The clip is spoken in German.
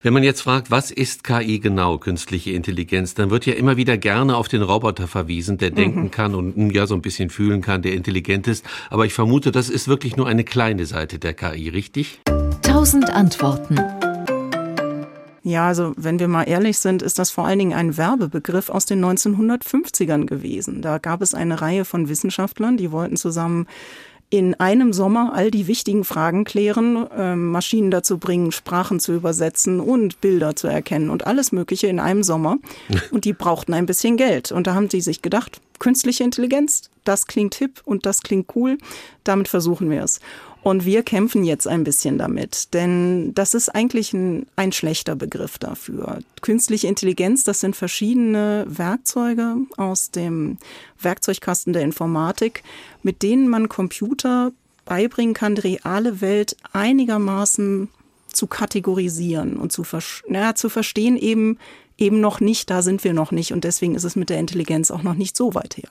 Wenn man jetzt fragt, was ist KI genau, künstliche Intelligenz, dann wird ja immer wieder gerne auf den Roboter verwiesen, der mhm. denken kann und hm, ja so ein bisschen fühlen kann, der intelligent ist. Aber ich vermute, das ist wirklich nur eine kleine Seite der KI, richtig? Tausend Antworten. Ja, also wenn wir mal ehrlich sind, ist das vor allen Dingen ein Werbebegriff aus den 1950ern gewesen. Da gab es eine Reihe von Wissenschaftlern, die wollten zusammen in einem Sommer all die wichtigen Fragen klären, äh, Maschinen dazu bringen, Sprachen zu übersetzen und Bilder zu erkennen und alles Mögliche in einem Sommer. Und die brauchten ein bisschen Geld. Und da haben sie sich gedacht, künstliche Intelligenz, das klingt hip und das klingt cool, damit versuchen wir es. Und wir kämpfen jetzt ein bisschen damit, denn das ist eigentlich ein, ein schlechter Begriff dafür. Künstliche Intelligenz, das sind verschiedene Werkzeuge aus dem Werkzeugkasten der Informatik, mit denen man Computer beibringen kann, die reale Welt einigermaßen zu kategorisieren und zu, na, zu verstehen eben, eben noch nicht, da sind wir noch nicht und deswegen ist es mit der Intelligenz auch noch nicht so weit her.